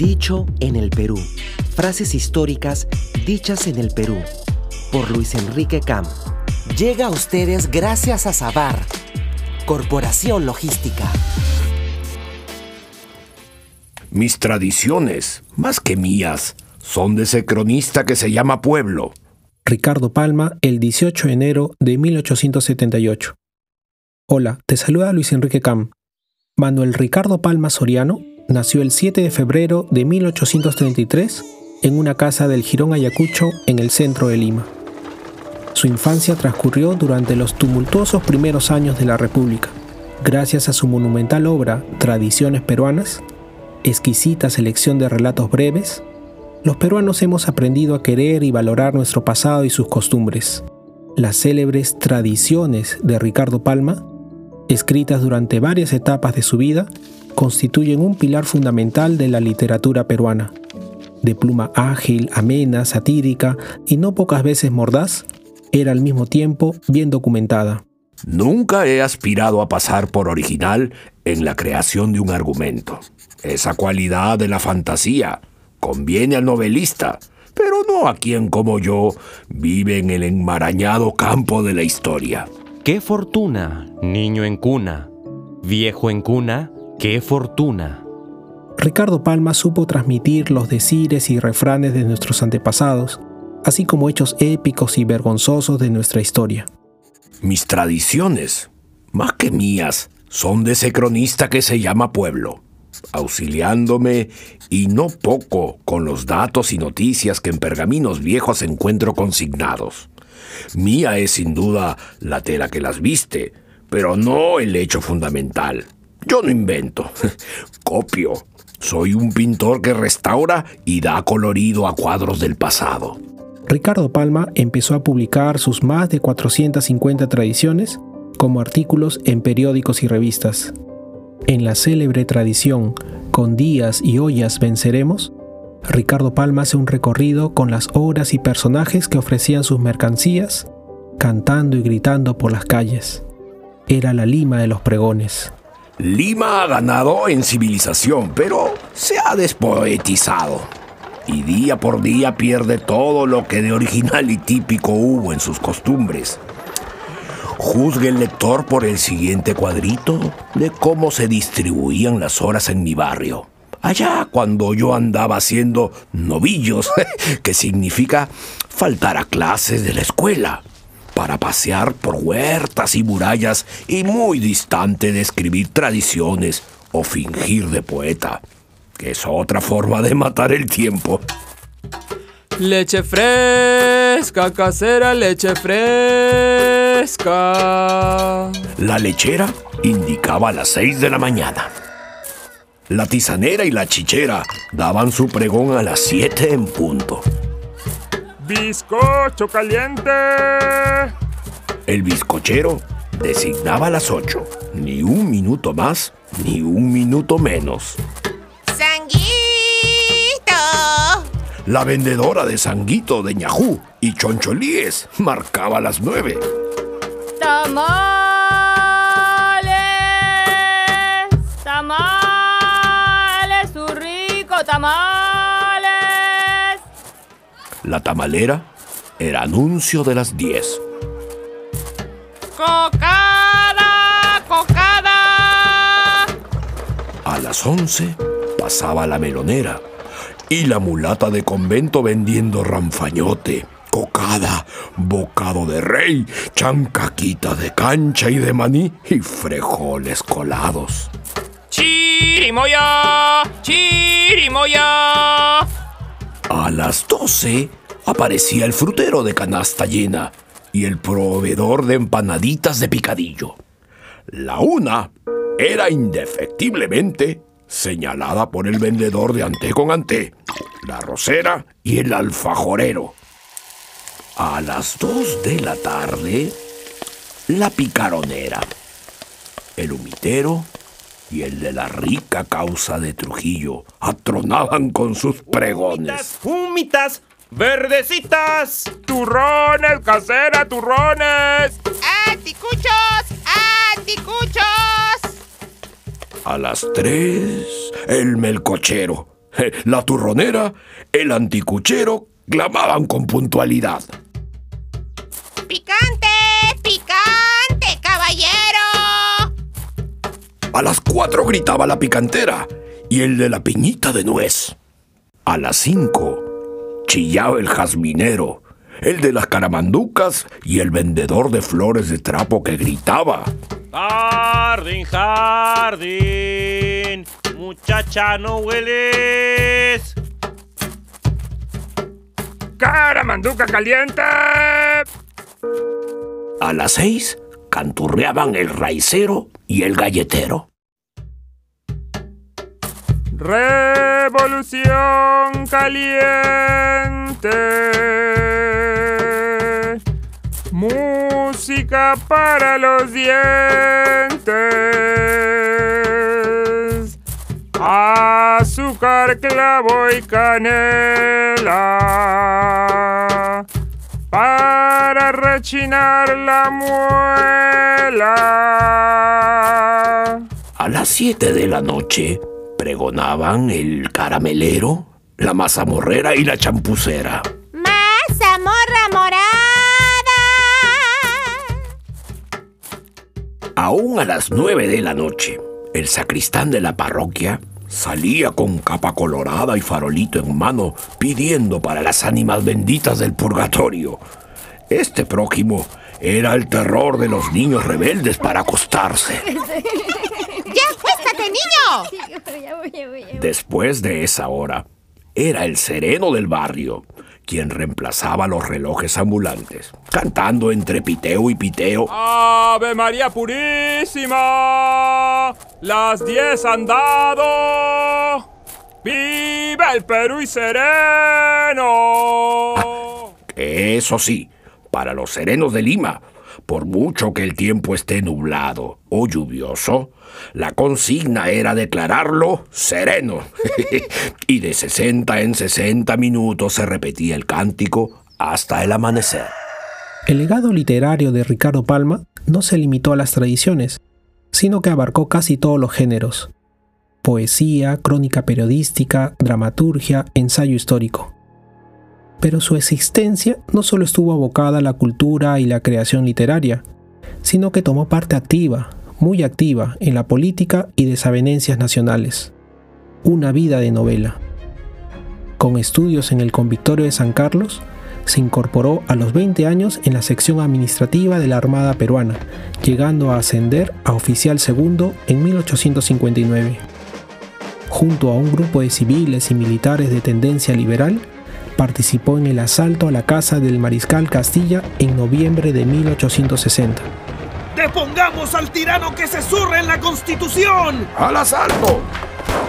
Dicho en el Perú. Frases históricas dichas en el Perú. Por Luis Enrique Cam. Llega a ustedes gracias a Sabar, Corporación Logística. Mis tradiciones, más que mías, son de ese cronista que se llama Pueblo. Ricardo Palma, el 18 de enero de 1878. Hola, te saluda Luis Enrique Cam. Manuel Ricardo Palma Soriano nació el 7 de febrero de 1833 en una casa del Girón Ayacucho en el centro de Lima. Su infancia transcurrió durante los tumultuosos primeros años de la República. Gracias a su monumental obra Tradiciones Peruanas, exquisita selección de relatos breves, los peruanos hemos aprendido a querer y valorar nuestro pasado y sus costumbres. Las célebres Tradiciones de Ricardo Palma, escritas durante varias etapas de su vida, constituyen un pilar fundamental de la literatura peruana. De pluma ágil, amena, satírica y no pocas veces mordaz, era al mismo tiempo bien documentada. Nunca he aspirado a pasar por original en la creación de un argumento. Esa cualidad de la fantasía conviene al novelista, pero no a quien como yo vive en el enmarañado campo de la historia. Qué fortuna, niño en cuna, viejo en cuna, ¡Qué fortuna! Ricardo Palma supo transmitir los decires y refranes de nuestros antepasados, así como hechos épicos y vergonzosos de nuestra historia. Mis tradiciones, más que mías, son de ese cronista que se llama Pueblo, auxiliándome y no poco con los datos y noticias que en pergaminos viejos encuentro consignados. Mía es sin duda la tela que las viste, pero no el hecho fundamental. Yo no invento, copio. Soy un pintor que restaura y da colorido a cuadros del pasado. Ricardo Palma empezó a publicar sus más de 450 tradiciones como artículos en periódicos y revistas. En la célebre tradición Con días y ollas venceremos, Ricardo Palma hace un recorrido con las obras y personajes que ofrecían sus mercancías, cantando y gritando por las calles. Era la lima de los pregones. Lima ha ganado en civilización, pero se ha despoetizado. Y día por día pierde todo lo que de original y típico hubo en sus costumbres. Juzgue el lector por el siguiente cuadrito de cómo se distribuían las horas en mi barrio. Allá cuando yo andaba haciendo novillos, que significa faltar a clases de la escuela para pasear por huertas y murallas y muy distante de escribir tradiciones o fingir de poeta, que es otra forma de matar el tiempo. Leche fresca, casera, leche fresca. La lechera indicaba las seis de la mañana. La tisanera y la chichera daban su pregón a las siete en punto. ¡Bizcocho caliente! El bizcochero designaba las ocho. Ni un minuto más, ni un minuto menos. ¡Sanguito! La vendedora de sanguito de ñajú y choncholíes marcaba las nueve. ¡Tamales! ¡Tamales! ¡Su rico tamal! La tamalera era anuncio de las 10. ¡Cocada! ¡Cocada! A las 11 pasaba la melonera y la mulata de convento vendiendo ranfañote, cocada, bocado de rey, chancaquita de cancha y de maní y frejoles colados. ¡Chirimoya! ¡Chirimoya! A las 12 aparecía el frutero de canasta llena y el proveedor de empanaditas de picadillo. La una era indefectiblemente señalada por el vendedor de ante con ante, la rosera y el alfajorero. A las dos de la tarde, la picaronera, el humitero y el de la rica causa de Trujillo atronaban con sus pregones. ¡Humitas! ¡Verdecitas! ¡Turrones, casera, turrones! ¡Anticuchos! ¡Anticuchos! A las tres, el melcochero, La turronera, el anticuchero clamaban con puntualidad. ¡Picante! ¡Picante, caballero! A las cuatro gritaba la picantera y el de la piñita de nuez. A las cinco chillaba el jazminero, el de las caramanducas y el vendedor de flores de trapo que gritaba. Jardín, jardín, muchacha, no hueles. ¡Caramanduca caliente! A las seis canturreaban el raicero y el galletero. Revolución caliente. Música para los dientes. Azúcar, clavo y canela. Para rechinar la muela. A las siete de la noche pregonaban el caramelero, la mazamorrera y la champucera. ¡Mazamorra morada! Aún a las nueve de la noche, el sacristán de la parroquia salía con capa colorada y farolito en mano pidiendo para las ánimas benditas del purgatorio. Este prójimo era el terror de los niños rebeldes para acostarse. ¡Ya, acuéstate, niño! Después de esa hora, era el sereno del barrio quien reemplazaba los relojes ambulantes, cantando entre piteo y piteo. ¡Ave María Purísima! ¡Las diez han dado! ¡Viva el Perú y sereno! Eso sí, para los serenos de Lima, por mucho que el tiempo esté nublado o lluvioso, la consigna era declararlo sereno. y de 60 en 60 minutos se repetía el cántico hasta el amanecer. El legado literario de Ricardo Palma no se limitó a las tradiciones, sino que abarcó casi todos los géneros. Poesía, crónica periodística, dramaturgia, ensayo histórico. Pero su existencia no solo estuvo abocada a la cultura y la creación literaria, sino que tomó parte activa, muy activa, en la política y desavenencias nacionales. Una vida de novela. Con estudios en el Convictorio de San Carlos, se incorporó a los 20 años en la sección administrativa de la Armada Peruana, llegando a ascender a oficial segundo en 1859. Junto a un grupo de civiles y militares de tendencia liberal, participó en el asalto a la casa del mariscal Castilla en noviembre de 1860. ¡Depongamos al tirano que se surre en la Constitución! ¡Al asalto!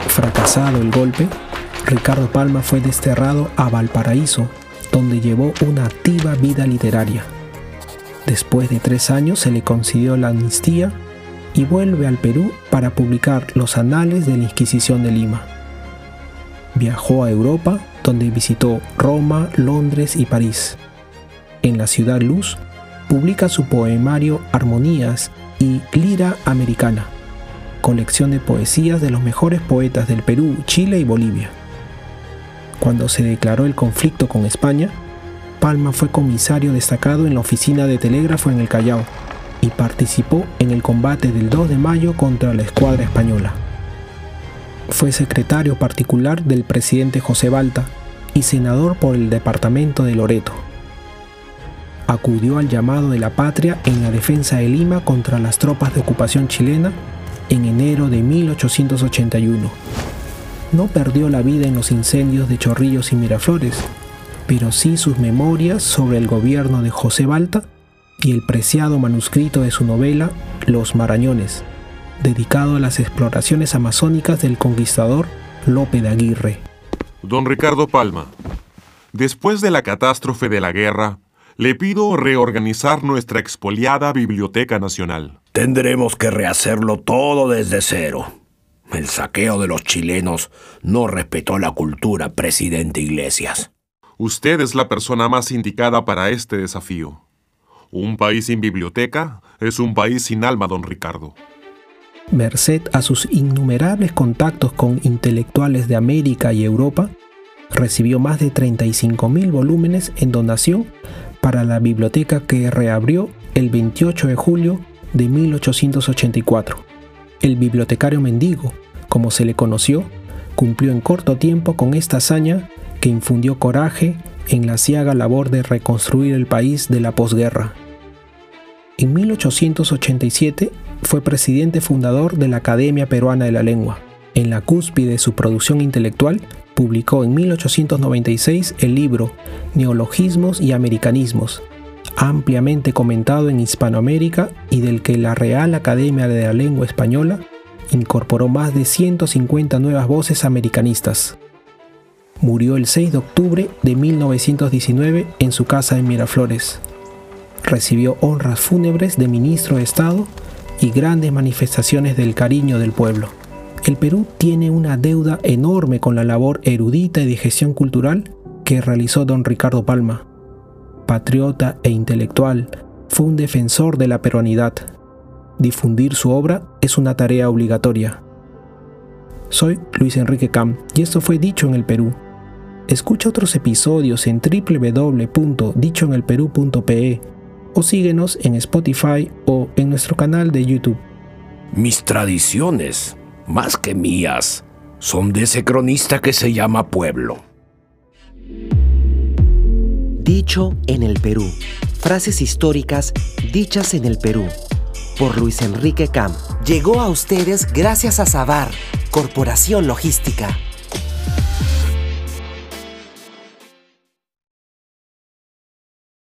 Fracasado el golpe, Ricardo Palma fue desterrado a Valparaíso, donde llevó una activa vida literaria. Después de tres años se le concedió la amnistía y vuelve al Perú para publicar los anales de la Inquisición de Lima. Viajó a Europa, donde visitó Roma, Londres y París. En la ciudad Luz, publica su poemario Armonías y Lira Americana, colección de poesías de los mejores poetas del Perú, Chile y Bolivia. Cuando se declaró el conflicto con España, Palma fue comisario destacado en la oficina de telégrafo en el Callao y participó en el combate del 2 de mayo contra la escuadra española. Fue secretario particular del presidente José Balta y senador por el departamento de Loreto. Acudió al llamado de la patria en la defensa de Lima contra las tropas de ocupación chilena en enero de 1881. No perdió la vida en los incendios de Chorrillos y Miraflores, pero sí sus memorias sobre el gobierno de José Balta y el preciado manuscrito de su novela Los Marañones, dedicado a las exploraciones amazónicas del conquistador Lope de Aguirre. Don Ricardo Palma, después de la catástrofe de la guerra, le pido reorganizar nuestra expoliada Biblioteca Nacional. Tendremos que rehacerlo todo desde cero. El saqueo de los chilenos no respetó la cultura, presidente Iglesias. Usted es la persona más indicada para este desafío. Un país sin biblioteca es un país sin alma, don Ricardo. merced a sus innumerables contactos con intelectuales de América y Europa, recibió más de 35.000 volúmenes en donación para la biblioteca que reabrió el 28 de julio de 1884. El bibliotecario mendigo, como se le conoció, cumplió en corto tiempo con esta hazaña que infundió coraje en la ciaga labor de reconstruir el país de la posguerra. En 1887 fue presidente fundador de la Academia Peruana de la Lengua. En la cúspide de su producción intelectual, publicó en 1896 el libro Neologismos y Americanismos, ampliamente comentado en Hispanoamérica y del que la Real Academia de la Lengua Española incorporó más de 150 nuevas voces americanistas. Murió el 6 de octubre de 1919 en su casa en Miraflores. Recibió honras fúnebres de ministro de Estado y grandes manifestaciones del cariño del pueblo. El Perú tiene una deuda enorme con la labor erudita y de gestión cultural que realizó don Ricardo Palma. Patriota e intelectual, fue un defensor de la peruanidad. Difundir su obra es una tarea obligatoria. Soy Luis Enrique Cam y esto fue Dicho en el Perú. Escucha otros episodios en www.dichoenelperú.pe o síguenos en Spotify o en nuestro canal de YouTube. Mis tradiciones, más que mías, son de ese cronista que se llama Pueblo. Dicho en el Perú. Frases históricas dichas en el Perú. Por Luis Enrique Cam. Llegó a ustedes gracias a Sabar, Corporación Logística.